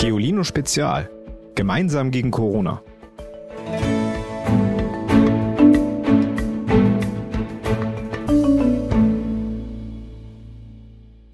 Geolino Spezial. Gemeinsam gegen Corona.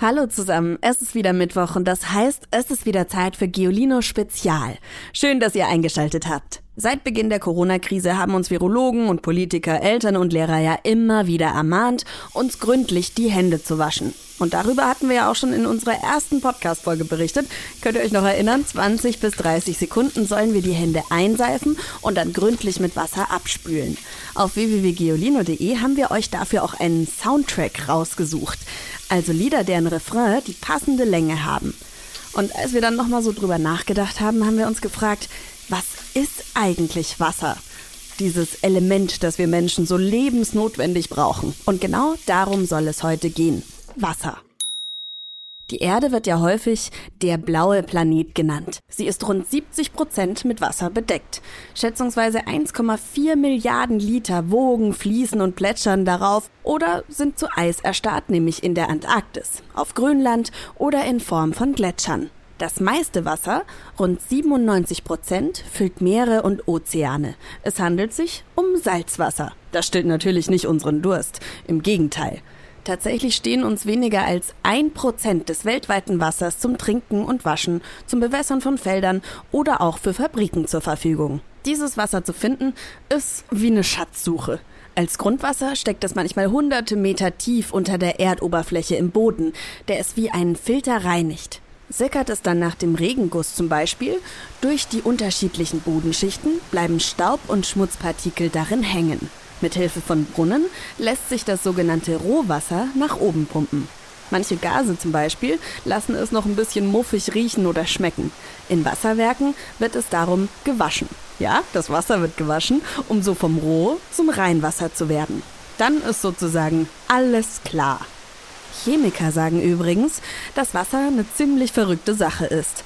Hallo zusammen, es ist wieder Mittwoch und das heißt, es ist wieder Zeit für Geolino Spezial. Schön, dass ihr eingeschaltet habt. Seit Beginn der Corona-Krise haben uns Virologen und Politiker, Eltern und Lehrer ja immer wieder ermahnt, uns gründlich die Hände zu waschen. Und darüber hatten wir ja auch schon in unserer ersten Podcast-Folge berichtet. Könnt ihr euch noch erinnern? 20 bis 30 Sekunden sollen wir die Hände einseifen und dann gründlich mit Wasser abspülen. Auf www.geolino.de haben wir euch dafür auch einen Soundtrack rausgesucht. Also Lieder, deren Refrain die passende Länge haben. Und als wir dann nochmal so drüber nachgedacht haben, haben wir uns gefragt, was ist eigentlich Wasser? Dieses Element, das wir Menschen so lebensnotwendig brauchen. Und genau darum soll es heute gehen. Wasser. Die Erde wird ja häufig der blaue Planet genannt. Sie ist rund 70 Prozent mit Wasser bedeckt. Schätzungsweise 1,4 Milliarden Liter wogen, fließen und plätschern darauf oder sind zu Eis erstarrt, nämlich in der Antarktis, auf Grönland oder in Form von Gletschern. Das meiste Wasser, rund 97 Prozent, füllt Meere und Ozeane. Es handelt sich um Salzwasser. Das stillt natürlich nicht unseren Durst. Im Gegenteil. Tatsächlich stehen uns weniger als ein Prozent des weltweiten Wassers zum Trinken und Waschen, zum Bewässern von Feldern oder auch für Fabriken zur Verfügung. Dieses Wasser zu finden, ist wie eine Schatzsuche. Als Grundwasser steckt es manchmal hunderte Meter tief unter der Erdoberfläche im Boden, der es wie einen Filter reinigt sickert es dann nach dem Regenguss zum Beispiel, durch die unterschiedlichen Bodenschichten bleiben Staub und Schmutzpartikel darin hängen. Mithilfe von Brunnen lässt sich das sogenannte Rohwasser nach oben pumpen. Manche Gase zum Beispiel lassen es noch ein bisschen muffig riechen oder schmecken. In Wasserwerken wird es darum gewaschen. Ja, das Wasser wird gewaschen, um so vom Roh zum Reinwasser zu werden. Dann ist sozusagen alles klar. Chemiker sagen übrigens, dass Wasser eine ziemlich verrückte Sache ist,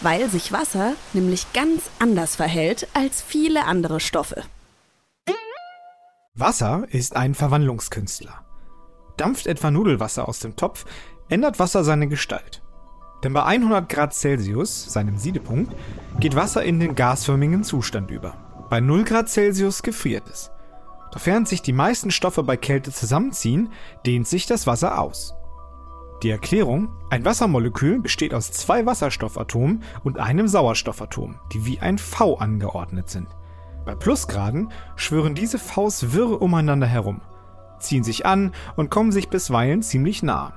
weil sich Wasser nämlich ganz anders verhält als viele andere Stoffe. Wasser ist ein Verwandlungskünstler. Dampft etwa Nudelwasser aus dem Topf, ändert Wasser seine Gestalt. Denn bei 100 Grad Celsius, seinem Siedepunkt, geht Wasser in den gasförmigen Zustand über. Bei 0 Grad Celsius gefriert es. Doch während sich die meisten Stoffe bei Kälte zusammenziehen, dehnt sich das Wasser aus. Die Erklärung, ein Wassermolekül besteht aus zwei Wasserstoffatomen und einem Sauerstoffatom, die wie ein V angeordnet sind. Bei Plusgraden schwören diese Vs wirr umeinander herum, ziehen sich an und kommen sich bisweilen ziemlich nah.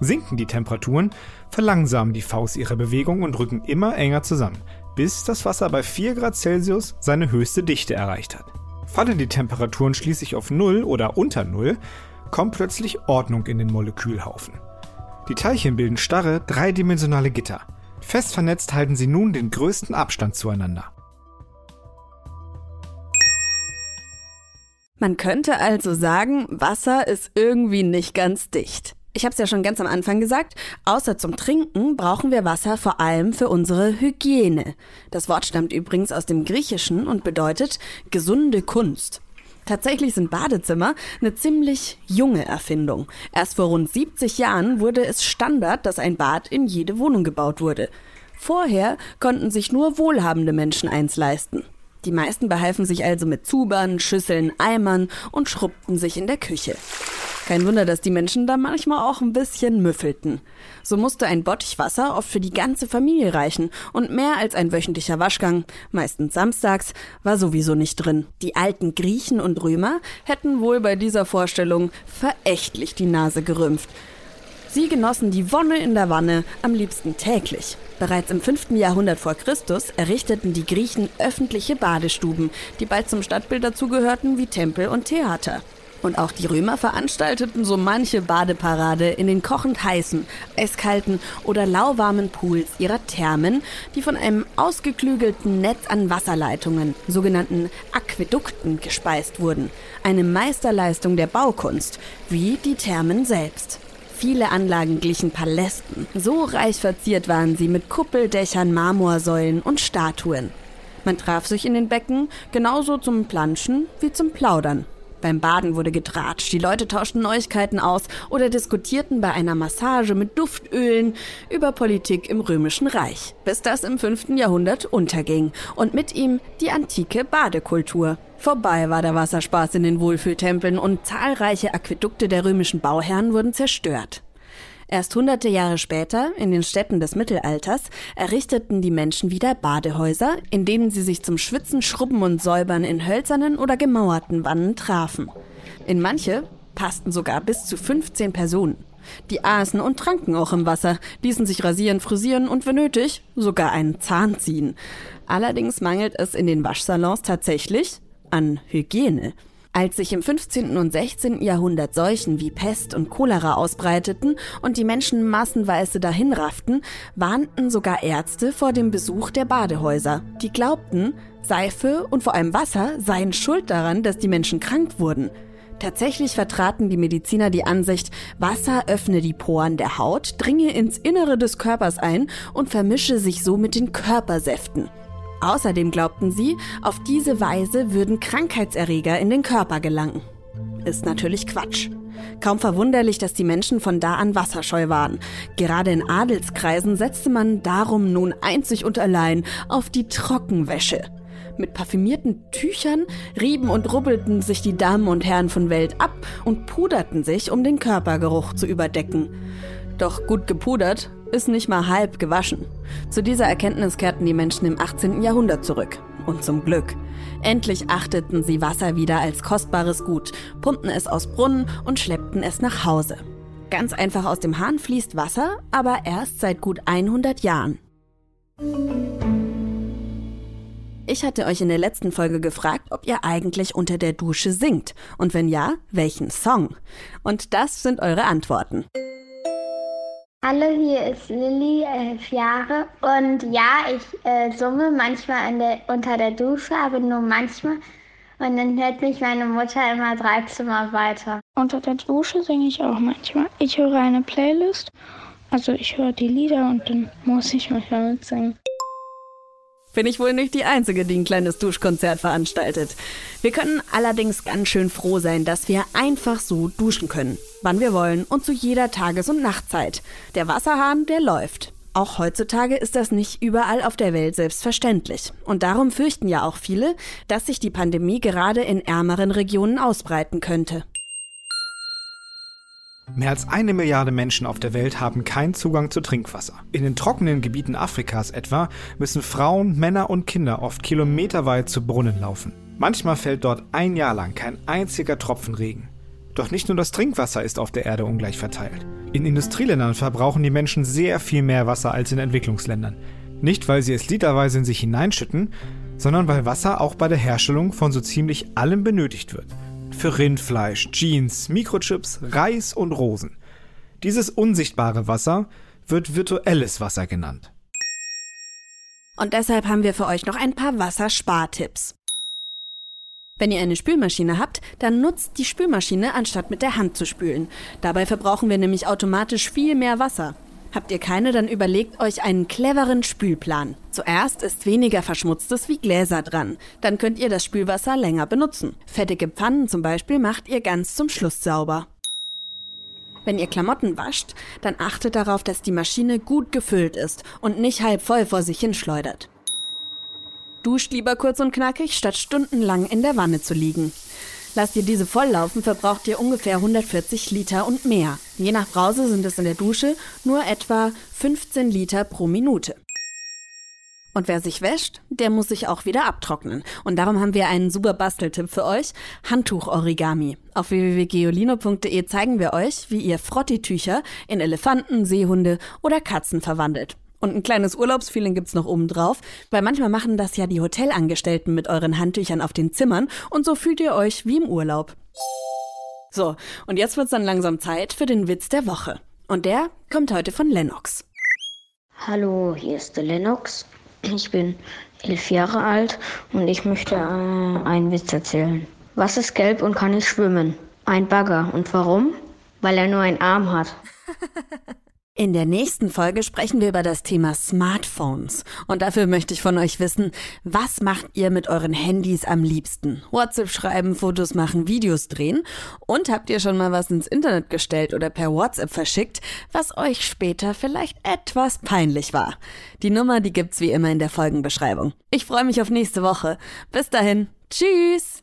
Sinken die Temperaturen, verlangsamen die Vs ihre Bewegung und rücken immer enger zusammen, bis das Wasser bei 4 Grad Celsius seine höchste Dichte erreicht hat. Fallen die Temperaturen schließlich auf Null oder unter Null, kommt plötzlich Ordnung in den Molekülhaufen. Die Teilchen bilden starre, dreidimensionale Gitter. Fest vernetzt halten sie nun den größten Abstand zueinander. Man könnte also sagen, Wasser ist irgendwie nicht ganz dicht. Ich habe es ja schon ganz am Anfang gesagt, außer zum Trinken brauchen wir Wasser vor allem für unsere Hygiene. Das Wort stammt übrigens aus dem Griechischen und bedeutet gesunde Kunst. Tatsächlich sind Badezimmer eine ziemlich junge Erfindung. Erst vor rund 70 Jahren wurde es Standard, dass ein Bad in jede Wohnung gebaut wurde. Vorher konnten sich nur wohlhabende Menschen eins leisten. Die meisten behalfen sich also mit Zubern, Schüsseln, Eimern und schrubbten sich in der Küche. Kein Wunder, dass die Menschen da manchmal auch ein bisschen müffelten. So musste ein Bottich Wasser oft für die ganze Familie reichen und mehr als ein wöchentlicher Waschgang, meistens samstags, war sowieso nicht drin. Die alten Griechen und Römer hätten wohl bei dieser Vorstellung verächtlich die Nase gerümpft. Sie genossen die Wonne in der Wanne am liebsten täglich. Bereits im 5. Jahrhundert vor Christus errichteten die Griechen öffentliche Badestuben, die bald zum Stadtbild dazugehörten wie Tempel und Theater. Und auch die Römer veranstalteten so manche Badeparade in den kochend heißen, eiskalten oder lauwarmen Pools ihrer Thermen, die von einem ausgeklügelten Netz an Wasserleitungen, sogenannten Aquädukten, gespeist wurden. Eine Meisterleistung der Baukunst, wie die Thermen selbst. Viele Anlagen glichen Palästen. So reich verziert waren sie mit Kuppeldächern, Marmorsäulen und Statuen. Man traf sich in den Becken genauso zum Planschen wie zum Plaudern. Beim Baden wurde getratscht, die Leute tauschten Neuigkeiten aus oder diskutierten bei einer Massage mit Duftölen über Politik im Römischen Reich, bis das im 5. Jahrhundert unterging und mit ihm die antike Badekultur. Vorbei war der Wasserspaß in den Wohlfühltempeln und zahlreiche Aquädukte der römischen Bauherren wurden zerstört. Erst hunderte Jahre später, in den Städten des Mittelalters, errichteten die Menschen wieder Badehäuser, in denen sie sich zum Schwitzen, Schrubben und Säubern in hölzernen oder gemauerten Wannen trafen. In manche passten sogar bis zu 15 Personen. Die aßen und tranken auch im Wasser, ließen sich rasieren, frisieren und wenn nötig sogar einen Zahn ziehen. Allerdings mangelt es in den Waschsalons tatsächlich an Hygiene. Als sich im 15. und 16. Jahrhundert Seuchen wie Pest und Cholera ausbreiteten und die Menschen massenweise dahinrafften, warnten sogar Ärzte vor dem Besuch der Badehäuser. Die glaubten, Seife und vor allem Wasser seien schuld daran, dass die Menschen krank wurden. Tatsächlich vertraten die Mediziner die Ansicht, Wasser öffne die Poren der Haut, dringe ins Innere des Körpers ein und vermische sich so mit den Körpersäften. Außerdem glaubten sie, auf diese Weise würden Krankheitserreger in den Körper gelangen. Ist natürlich Quatsch. Kaum verwunderlich, dass die Menschen von da an wasserscheu waren. Gerade in Adelskreisen setzte man darum nun einzig und allein auf die Trockenwäsche. Mit parfümierten Tüchern rieben und rubbelten sich die Damen und Herren von Welt ab und puderten sich, um den Körpergeruch zu überdecken. Doch gut gepudert ist nicht mal halb gewaschen. Zu dieser Erkenntnis kehrten die Menschen im 18. Jahrhundert zurück. Und zum Glück. Endlich achteten sie Wasser wieder als kostbares Gut, pumpten es aus Brunnen und schleppten es nach Hause. Ganz einfach aus dem Hahn fließt Wasser, aber erst seit gut 100 Jahren. Ich hatte euch in der letzten Folge gefragt, ob ihr eigentlich unter der Dusche singt. Und wenn ja, welchen Song? Und das sind eure Antworten. Hallo, hier ist Lilly, elf Jahre. Und ja, ich äh, summe manchmal der, unter der Dusche, aber nur manchmal. Und dann hört mich meine Mutter immer drei Zimmer weiter. Unter der Dusche singe ich auch manchmal. Ich höre eine Playlist, also ich höre die Lieder und dann muss ich manchmal mitsingen. Bin ich wohl nicht die Einzige, die ein kleines Duschkonzert veranstaltet. Wir können allerdings ganz schön froh sein, dass wir einfach so duschen können. Wann wir wollen und zu jeder Tages- und Nachtzeit. Der Wasserhahn, der läuft. Auch heutzutage ist das nicht überall auf der Welt selbstverständlich. Und darum fürchten ja auch viele, dass sich die Pandemie gerade in ärmeren Regionen ausbreiten könnte. Mehr als eine Milliarde Menschen auf der Welt haben keinen Zugang zu Trinkwasser. In den trockenen Gebieten Afrikas etwa müssen Frauen, Männer und Kinder oft kilometerweit zu Brunnen laufen. Manchmal fällt dort ein Jahr lang kein einziger Tropfen Regen. Doch nicht nur das Trinkwasser ist auf der Erde ungleich verteilt. In Industrieländern verbrauchen die Menschen sehr viel mehr Wasser als in Entwicklungsländern. Nicht, weil sie es literweise in sich hineinschütten, sondern weil Wasser auch bei der Herstellung von so ziemlich allem benötigt wird für Rindfleisch, Jeans, Mikrochips, Reis und Rosen. Dieses unsichtbare Wasser wird virtuelles Wasser genannt. Und deshalb haben wir für euch noch ein paar Wasserspartipps. Wenn ihr eine Spülmaschine habt, dann nutzt die Spülmaschine anstatt mit der Hand zu spülen. Dabei verbrauchen wir nämlich automatisch viel mehr Wasser. Habt ihr keine, dann überlegt euch einen cleveren Spülplan. Zuerst ist weniger Verschmutztes wie Gläser dran. Dann könnt ihr das Spülwasser länger benutzen. Fettige Pfannen zum Beispiel macht ihr ganz zum Schluss sauber. Wenn ihr Klamotten wascht, dann achtet darauf, dass die Maschine gut gefüllt ist und nicht halb voll vor sich hinschleudert. Duscht lieber kurz und knackig, statt stundenlang in der Wanne zu liegen. Lasst ihr diese volllaufen, verbraucht ihr ungefähr 140 Liter und mehr. Je nach Brause sind es in der Dusche nur etwa 15 Liter pro Minute. Und wer sich wäscht, der muss sich auch wieder abtrocknen. Und darum haben wir einen super Basteltipp für euch: Handtuch-Origami. Auf www.geolino.de zeigen wir euch, wie ihr Frottitücher in Elefanten, Seehunde oder Katzen verwandelt. Und ein kleines Urlaubsfeeling gibt's noch oben drauf, weil manchmal machen das ja die Hotelangestellten mit euren Handtüchern auf den Zimmern und so fühlt ihr euch wie im Urlaub. So, und jetzt wird's dann langsam Zeit für den Witz der Woche. Und der kommt heute von Lennox. Hallo, hier ist der Lennox. Ich bin elf Jahre alt und ich möchte äh, einen Witz erzählen. Was ist gelb und kann nicht schwimmen? Ein Bagger. Und warum? Weil er nur einen Arm hat. In der nächsten Folge sprechen wir über das Thema Smartphones. Und dafür möchte ich von euch wissen, was macht ihr mit euren Handys am liebsten? WhatsApp schreiben, Fotos machen, Videos drehen? Und habt ihr schon mal was ins Internet gestellt oder per WhatsApp verschickt, was euch später vielleicht etwas peinlich war? Die Nummer, die gibt's wie immer in der Folgenbeschreibung. Ich freue mich auf nächste Woche. Bis dahin. Tschüss!